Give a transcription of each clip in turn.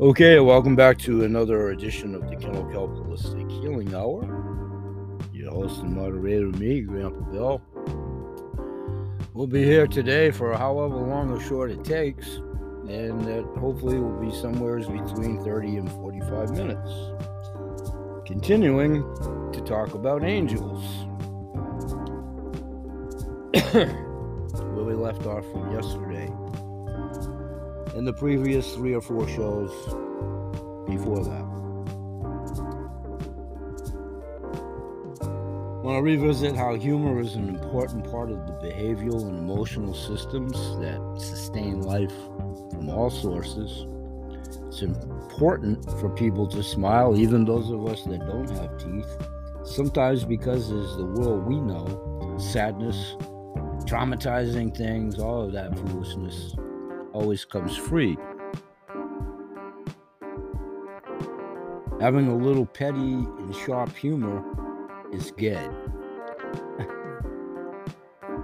Okay, welcome back to another edition of the Kennel Kelp Holistic Healing Hour. Your host and moderator, me, Grandpa Bill. We'll be here today for however long or short it takes, and that hopefully will be somewhere between 30 and 45 minutes. Continuing to talk about angels. Where we left off from yesterday in the previous three or four shows before that. Want to revisit how humor is an important part of the behavioral and emotional systems that sustain life from all sources. It's important for people to smile, even those of us that don't have teeth. Sometimes because as the world we know, sadness, traumatizing things, all of that foolishness always comes free. Having a little petty and sharp humor is good.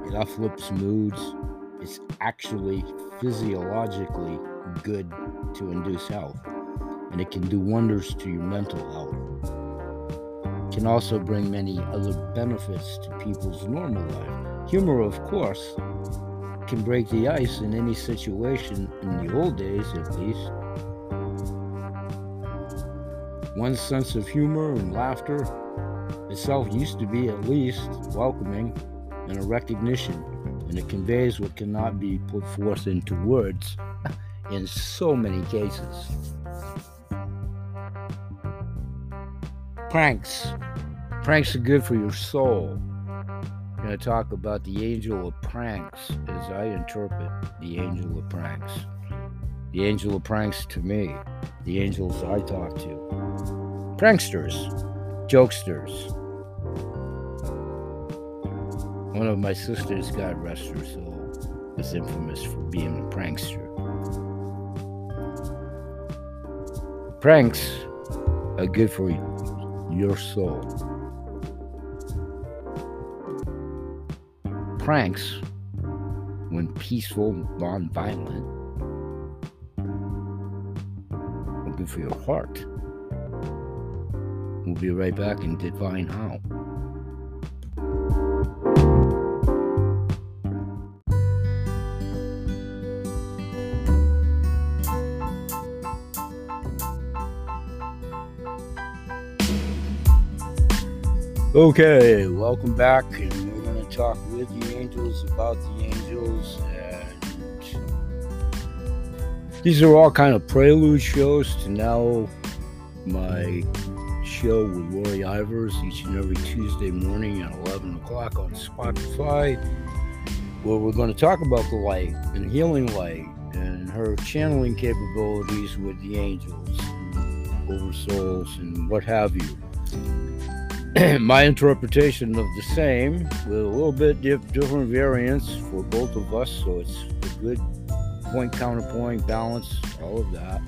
it uplifts moods. It's actually physiologically good to induce health, and it can do wonders to your mental health. It can also bring many other benefits to people's normal life. Humor, of course, can break the ice in any situation, in the old days at least. One's sense of humor and laughter itself used to be at least welcoming and a recognition, and it conveys what cannot be put forth into words in so many cases. Pranks. Pranks are good for your soul going to talk about the angel of pranks as I interpret the angel of pranks. The angel of pranks to me, the angels I talk to. Pranksters, jokesters. One of my sisters, God rest her soul, was infamous for being a prankster. Pranks are good for your soul. Pranks, when peaceful, non-violent, are good for your heart. We'll be right back in Divine How. Okay, welcome back talk with the angels about the angels and these are all kind of prelude shows to now my show with Lori Ivers each and every Tuesday morning at 11 o'clock on Spotify, where we're going to talk about the light and healing light and her channeling capabilities with the angels, over souls, and what have you. my interpretation of the same with a little bit different variants for both of us so it's a good point counterpoint balance all of that.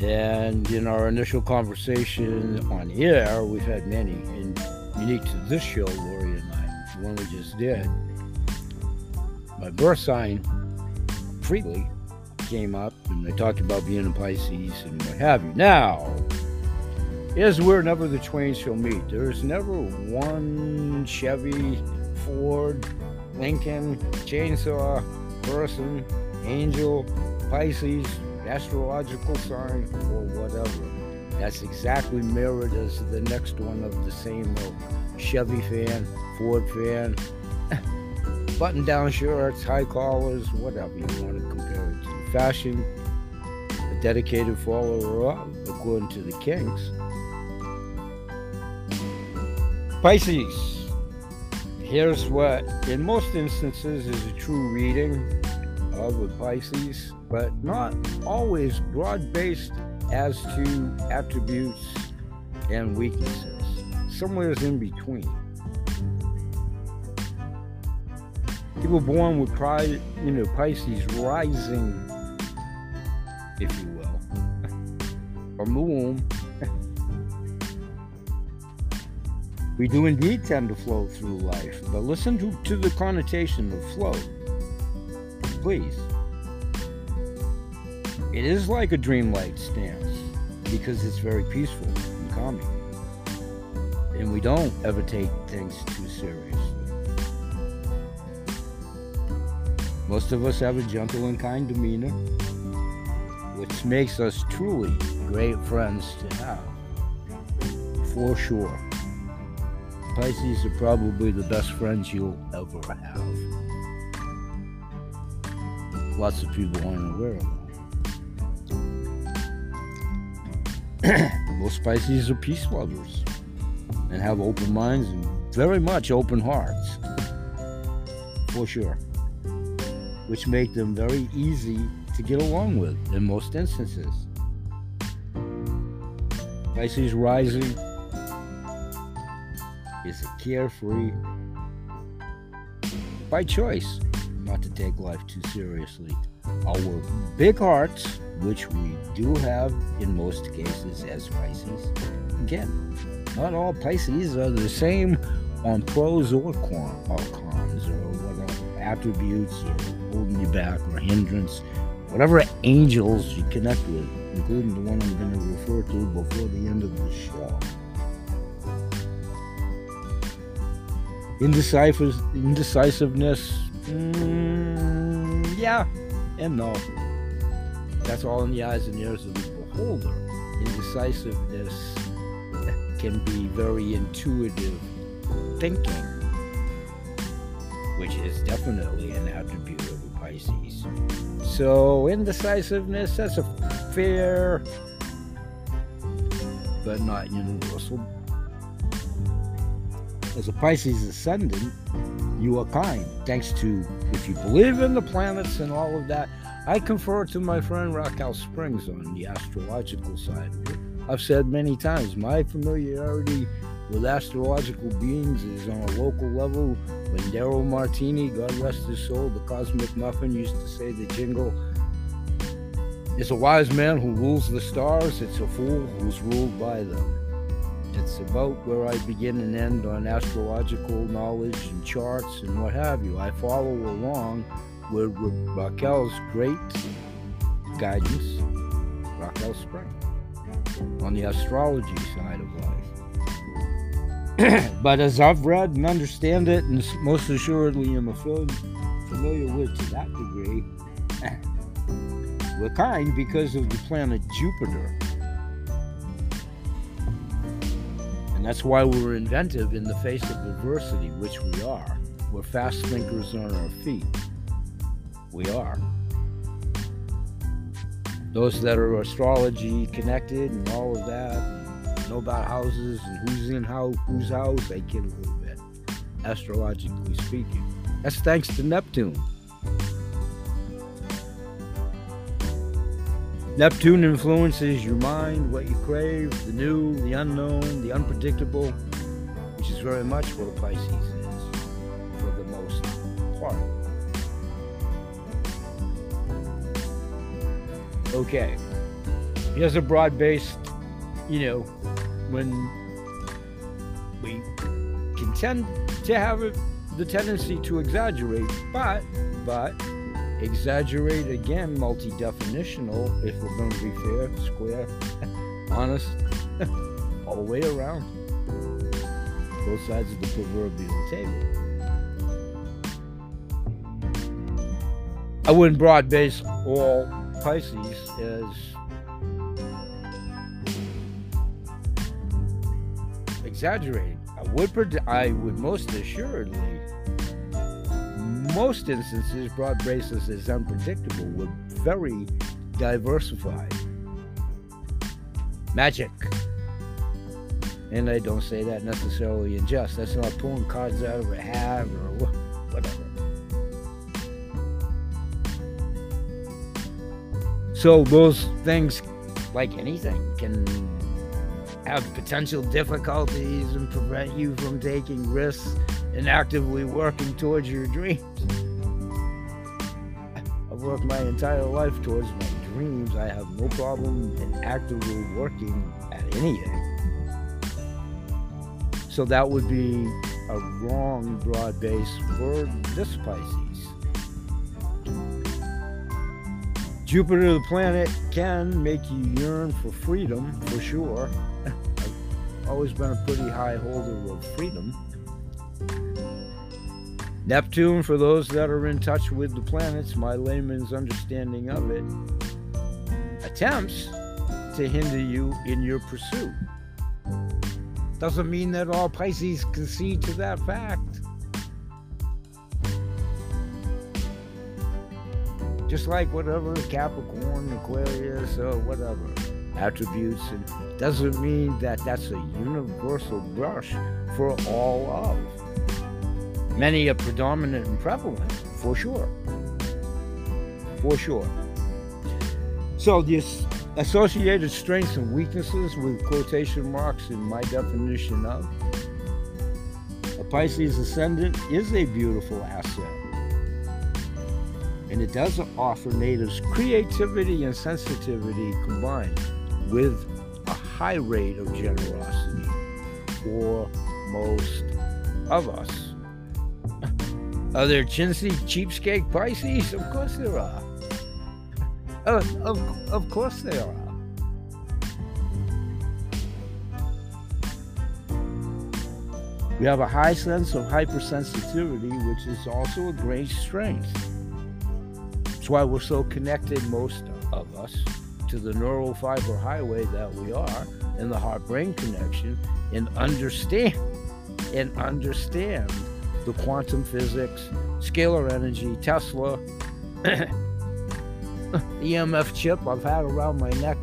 And in our initial conversation on air we've had many and unique to this show lori and i the one we just did. My birth sign freely came up and they talked about being a Pisces and what have you. Now, is where never the twain shall meet. There's never one Chevy, Ford, Lincoln, chainsaw, person, angel, Pisces, astrological sign, or whatever. That's exactly mirrored as the next one of the same. Chevy fan, Ford fan, button down shirts, high collars, whatever you want to compare it to. Fashion, a dedicated follower of, according to the Kings. Pisces. Here's what, in most instances, is a true reading of a Pisces, but not always broad based as to attributes and weaknesses. Somewhere in between. People born with pride, you know, Pisces rising, if you will, from the womb We do indeed tend to flow through life, but listen to, to the connotation of flow. Please. It is like a dreamlight stance because it's very peaceful and calming. And we don't ever take things too seriously. Most of us have a gentle and kind demeanor, which makes us truly great friends to have. For sure. Pisces are probably the best friends you'll ever have. Lots of people aren't aware of that. Most Pisces are peace lovers and have open minds and very much open hearts. For sure. Which make them very easy to get along with in most instances. Pisces rising is a carefree by choice not to take life too seriously. Our big hearts, which we do have in most cases as Pisces, again, not all Pisces are the same on pros or cons or whatever attributes or holding you back or hindrance, whatever angels you connect with, including the one I'm going to refer to before the end of the show. Indecisive, indecisiveness, mm, yeah and no. That's all in the eyes and ears of the beholder. Indecisiveness can be very intuitive thinking, which is definitely an attribute Pisces. So, indecisiveness, that's a fair but not universal as a Pisces ascendant, you are kind. Thanks to, if you believe in the planets and all of that, I confer to my friend Raquel Springs on the astrological side of it. I've said many times, my familiarity with astrological beings is on a local level. When Daryl Martinie, God rest his soul, the cosmic muffin, used to say the jingle, it's a wise man who rules the stars, it's a fool who's ruled by them. It's about where I begin and end on astrological knowledge and charts and what have you. I follow along with Raquel's great guidance, Raquel Spring, on the astrology side of life. but as I've read and understand it, and most assuredly am familiar with to that degree, we're kind because of the planet Jupiter And that's why we're inventive in the face of adversity, which we are. We're fast thinkers on our feet. We are. Those that are astrology connected and all of that, know about houses and who's in how whose house, they get a little bit, astrologically speaking. That's thanks to Neptune. Neptune influences your mind, what you crave, the new, the unknown, the unpredictable, which is very much what a Pisces is for the most part. Okay, He has a broad based, you know, when we can tend to have the tendency to exaggerate, but, but, exaggerate again, multi definitional, if we're going to be fair, square, honest, all the way around. Both sides of the proverbial table. I wouldn't broad base all Pisces as exaggerating. I would, I would most assuredly most instances, broad basis is unpredictable. We're very diversified. Magic. And I don't say that necessarily in jest. That's not pulling cards out of a hat or whatever. So those things, like anything, can have potential difficulties and prevent you from taking risks and actively working towards your dreams. I've worked my entire life towards my dreams. I have no problem in actively working at anything. So that would be a wrong broad base for this Pisces. Jupiter, the planet, can make you yearn for freedom, for sure. Always been a pretty high holder of freedom. Neptune, for those that are in touch with the planets, my layman's understanding of it, attempts to hinder you in your pursuit. Doesn't mean that all Pisces concede to that fact. Just like whatever Capricorn, Aquarius, or whatever attributes, and doesn't mean that that's a universal brush for all of. Many are predominant and prevalent, for sure. For sure. So this associated strengths and weaknesses with quotation marks in my definition of a Pisces ascendant is a beautiful asset. And it does offer natives creativity and sensitivity combined with a high rate of generosity for most of us. Are there chintzy cheapskate Pisces? Of course there are. Uh, of, of course there are. We have a high sense of hypersensitivity, which is also a great strength. That's why we're so connected, most of us, to the neural fiber highway that we are, and the heart-brain connection, and understand and understand the quantum physics, scalar energy, Tesla, EMF chip I've had around my neck,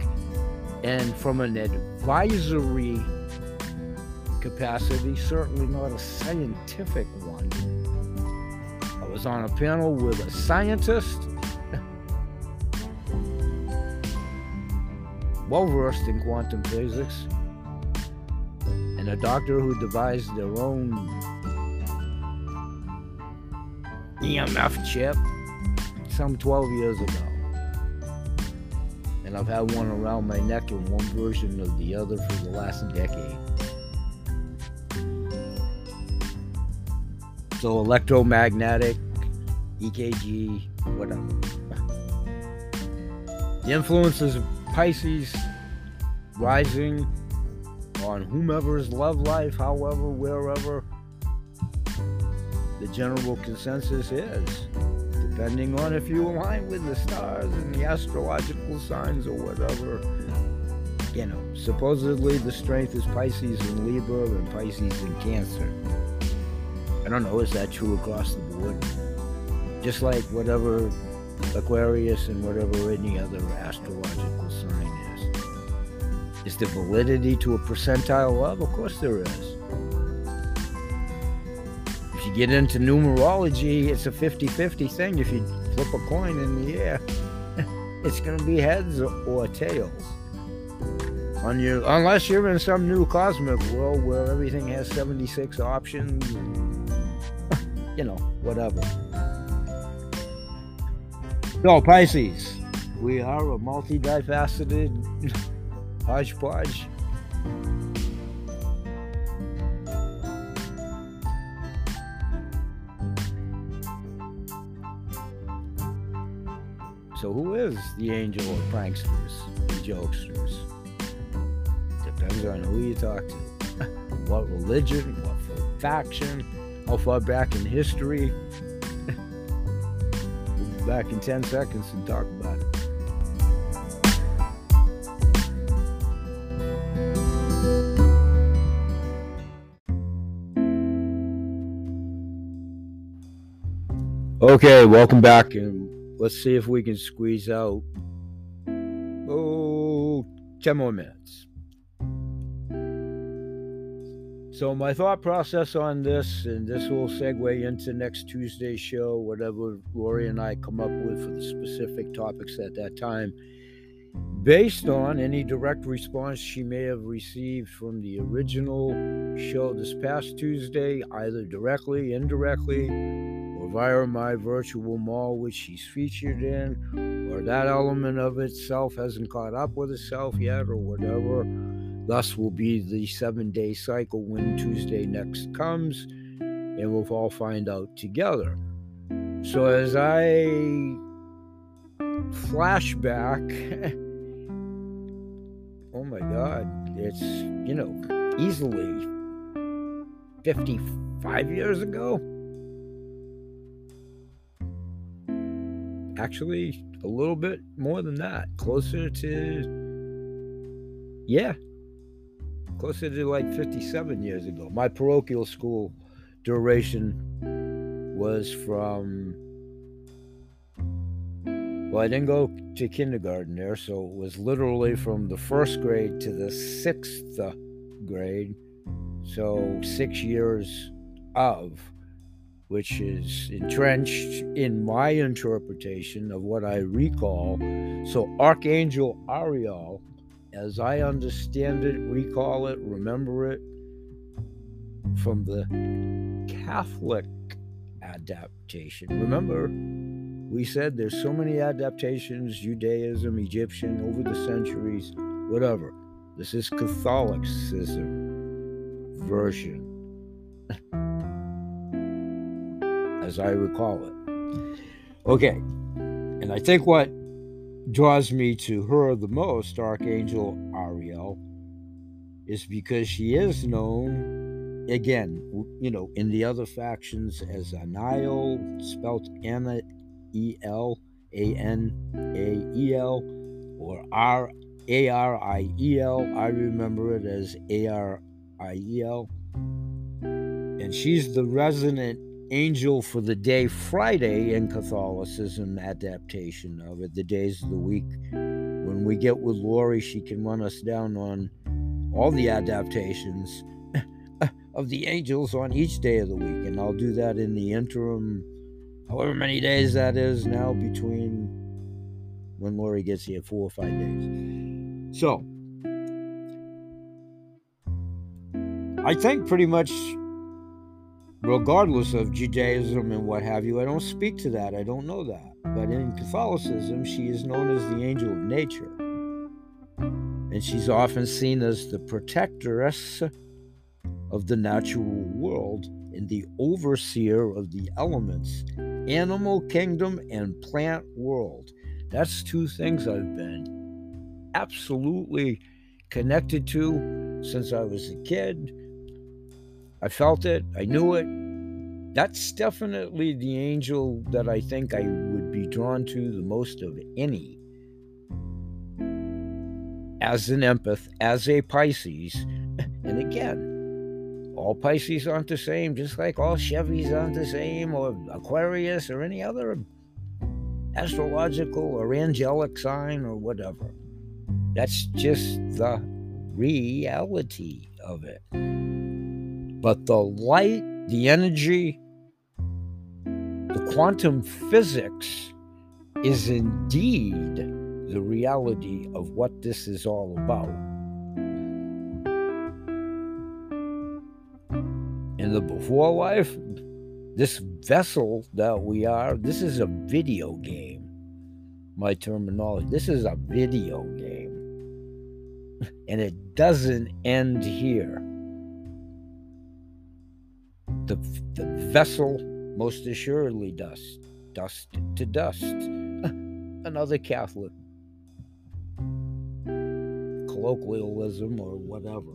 and from an advisory capacity, certainly not a scientific one. I was on a panel with a scientist, well versed in quantum physics, and a doctor who devised their own EMF chip some 12 years ago and I've had one around my neck and one version of the other for the last decade. So electromagnetic, EKG, whatever. The influences Pisces rising on whomever's love life, however, wherever the general consensus is depending on if you align with the stars and the astrological signs or whatever. You know, supposedly the strength is Pisces and Libra and Pisces and Cancer. I don't know, is that true across the board? Just like whatever Aquarius and whatever any other astrological sign is. Is there validity to a percentile of? Of course there is If you get into numerology, it's a 50 50 thing. If you flip a coin in the air, it's going to be heads or tails. On your, unless you're in some new cosmic world where everything has 76 options, you know, whatever. So, Pisces, we are a multi-faceted hodgepodge So who is the angel of pranksters and jokesters? Depends on who you talk to. what religion, what faction, how far back in history. Back in 10 seconds and talk about it. Okay, welcome back and Let's see if we can squeeze out, oh, 10 more minutes. So, my thought process on this, and this will segue into next Tuesday's show, whatever Lori and I come up with for the specific topics at that time, based on any direct response she may have received from the original show this past Tuesday, either directly, indirectly, or via my virtual mall, which she's featured in, or that element of itself hasn't caught up with itself yet, or whatever. Thus will be the seven day cycle when Tuesday next comes, and we'll all find out together. So, as I flashback. oh my God, it's, you know, easily 55 years ago. Actually, a little bit more than that. Closer to, yeah, closer to like 57 years ago. My parochial school duration was from well, I didn't go to kindergarten there, so it was literally from the first grade to the sixth grade. So six years of, which is entrenched in my interpretation of what I recall. So Archangel Ariel, as I understand it, recall it, remember it, from the Catholic adaptation. Remember, we said there's so many adaptations Judaism, Egyptian, over the centuries, whatever. This is Catholicism version, as I recall it. Okay, and I think what draws me to her the most, Archangel Ariel, is because she is known, again, you know, in the other factions as Anael, spelt Anna E L A N A E L or R A R I E L. I remember it as A R I E L. And she's the resident angel for the day Friday in Catholicism adaptation of it, the days of the week. When we get with Lori, she can run us down on all the adaptations of the angels on each day of the week. And I'll do that in the interim however many days that is now between when Lori gets here, four or five days. So, I think pretty much, regardless of Judaism and what have you, I don't speak to that. I don't know that. But in Catholicism, she is known as the angel of nature. And she's often seen as the protectress of the natural world and the overseer of the elements animal kingdom and plant world. That's two things I've been absolutely connected to since I was a kid. I felt it, I knew mm-hmm. it. That's definitely the angel that I think I would be drawn to the most of any. As an empath, as a Pisces, and again, all Pisces aren't the same, just like all Chevys aren't the same, or Aquarius, or any other astrological or angelic sign, or whatever. That's just the reality of it. But the light, the energy, the quantum physics is indeed the reality of what this is all about. in the before life, this vessel that we are, this is a video game. My terminology. This is a video game. And it doesn't end here. The, the vessel most assuredly dust, dust to dust. Another Catholic colloquialism or whatever.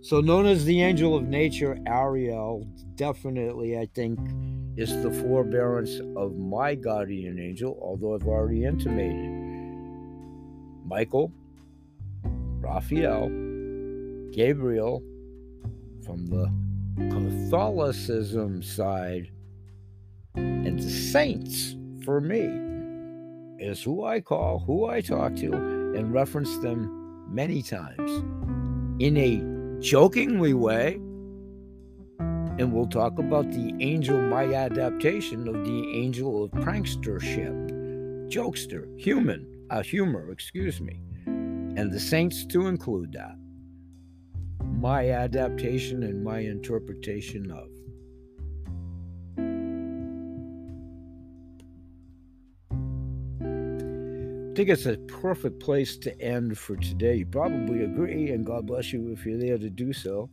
So, known as the angel of nature, Ariel, definitely, I think, is the forbearance of my guardian angel, although I've already intimated. Michael, Raphael, Gabriel, from the Catholicism side, and the saints, for me, is who I call, who I talk to, and reference them many times in a jokingly way. And we'll talk about the angel, my adaptation of the angel of prankstership, jokester, human, uh, humor, excuse me, and the saints to include that. My adaptation and my interpretation of. I think it's a perfect place to end for today. You probably agree, and God bless you if you're there to do so.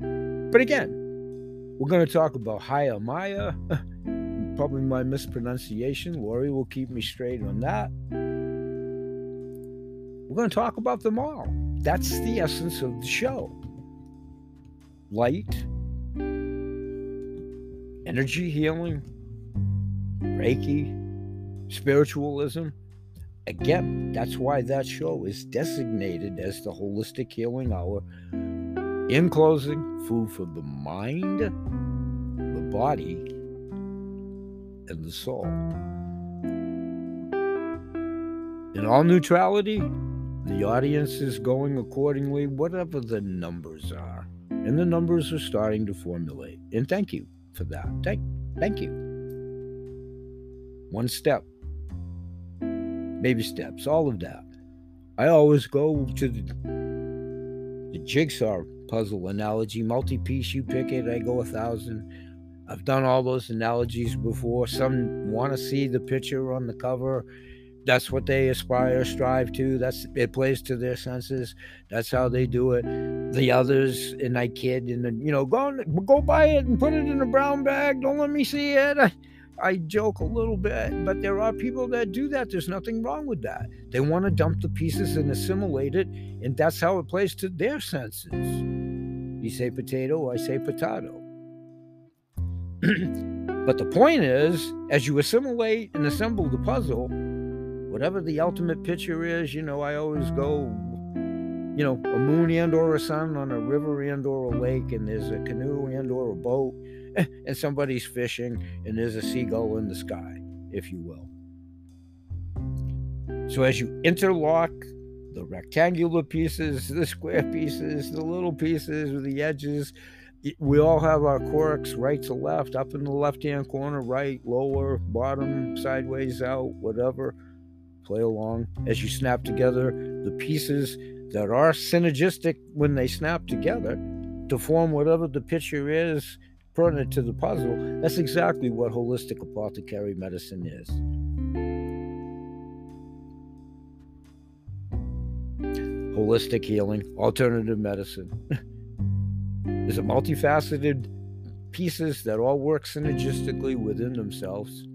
But again, we're going to talk about Haya Maya, probably my mispronunciation. Lori will keep me straight on that. We're going to talk about them all. That's the essence of the show light, energy healing, Reiki, spiritualism. Again, that's why that show is designated as the Holistic Healing Hour. In closing, food for the mind, the body, and the soul. In all neutrality, the audience is going accordingly, whatever the numbers are. And the numbers are starting to formulate. And thank you for that. Thank, thank you. One step, baby steps, all of that. I always go to the, the jigsaw puzzle analogy, multi piece, you pick it, I go a thousand. I've done all those analogies before. Some want to see the picture on the cover. That's what they aspire, strive to. That's it plays to their senses. That's how they do it. The others, and I kid, and you know, go go buy it and put it in a brown bag. Don't let me see it. I, I joke a little bit, but there are people that do that. There's nothing wrong with that. They want to dump the pieces and assimilate it, and that's how it plays to their senses. You say potato, I say potato. but the point is, as you assimilate and assemble the puzzle, whatever the ultimate picture is, you know, I always go, you know, a moon and or a sun on a river and or a lake, and there's a canoe and or a boat and somebody's fishing, and there's a seagull in the sky, if you will. So as you interlock the rectangular pieces, the square pieces, the little pieces with the edges, we all have our quirks right to left, up in the left hand corner, right, lower, bottom, sideways out, whatever. Play along as you snap together the pieces that are synergistic when they snap together to form whatever the picture is pertinent to the puzzle, that's exactly what holistic apothecary medicine is. Holistic healing, alternative medicine. is a multifaceted pieces that all work synergistically within themselves,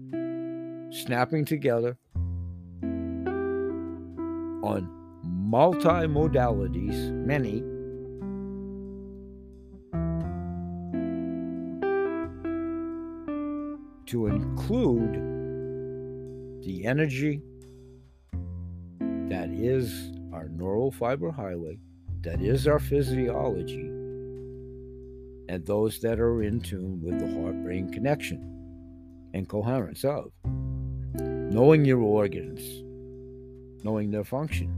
snapping together on multi-modalities, many to include the energy that is our neural fiber highway, that is our physiology, and those that are in tune with the heart brain connection and coherence of. Knowing your organs, knowing their function.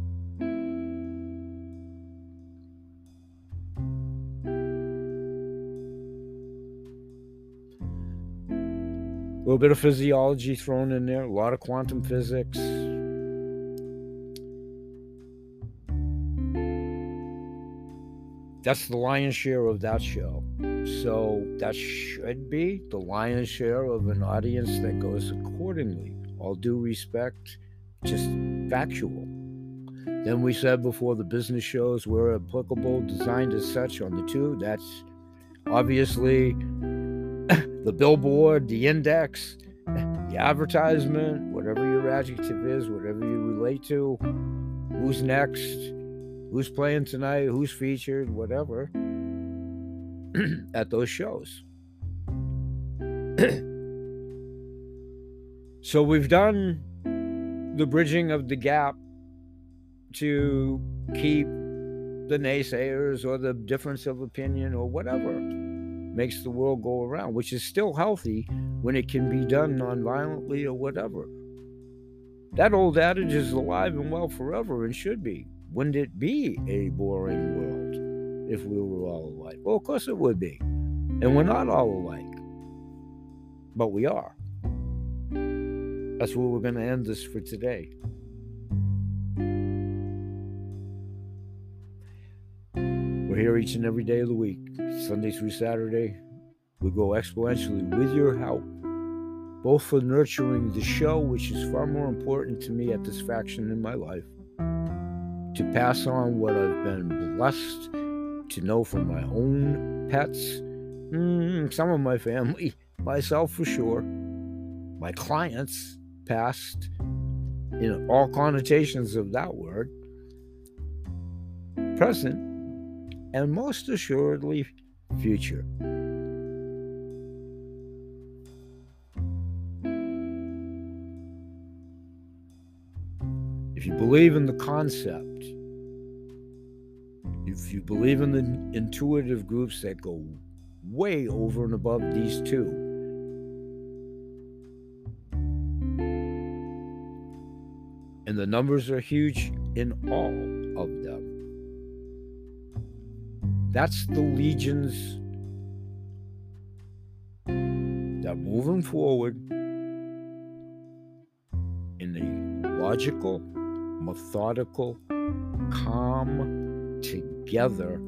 A little bit of physiology thrown in there, a lot of quantum physics. That's the lion's share of that show. So that should be the lion's share of an audience that goes accordingly. All due respect, just factual. Then we said before the business shows were applicable, designed as such on the two. That's obviously the billboard, the index, the advertisement, whatever your adjective is, whatever you relate to, who's next, who's playing tonight, who's featured, whatever, at those shows. so we've done the bridging of the gap to keep the naysayers or the difference of opinion or whatever makes the world go around, which is still healthy when it can be done nonviolently or whatever. That old adage is alive and well forever and should be. Wouldn't it be a boring world if we were all alike? Well, of course it would be. And we're not all alike, but we are. That's where we're going to end this for today. We're here each and every day of the week, Sunday through Saturday. We go exponentially with your help, both for nurturing the show, which is far more important to me at this faction in my life, to pass on what I've been blessed to know from my own pets, mm, some of my family, myself for sure, my clients, past, in all connotations of that word, present, and most assuredly future. If you believe in the concept, if you believe in the intuitive groups that go way over and above these two, and the numbers are huge in all of them. That's the legions that moving forward in a logical, methodical, calm, together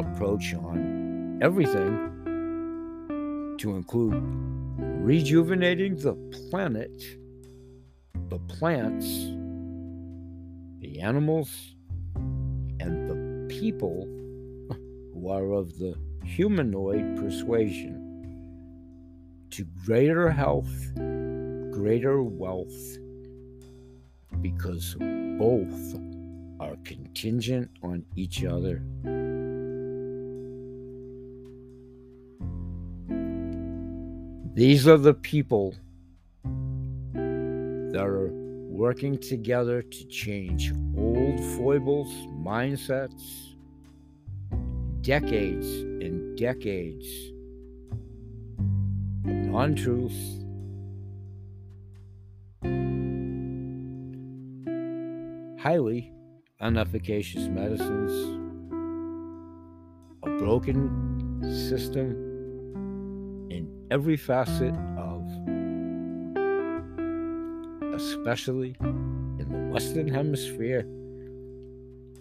approach on everything to include rejuvenating the planet, the plants, the animals, and the people who are of the humanoid persuasion to greater health, greater wealth, because both are contingent on each other. These are the people that are working together to change old foibles, mindsets, decades and decades of non truths. Highly unefficacious medicines, a broken system in every facet especially in the Western Hemisphere,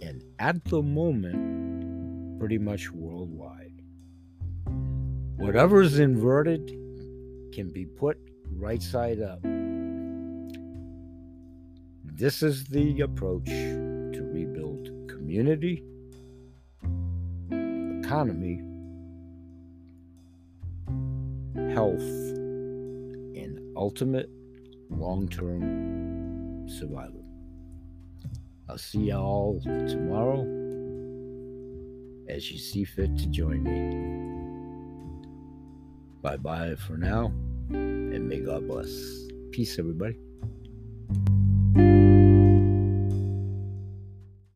and at the moment, pretty much worldwide. Whatever is inverted can be put right side up. This is the approach to rebuild community, economy, health, and ultimate long term survival. I'll see y'all tomorrow as you see fit to join me. Bye bye for now, and may God bless. Peace, everybody.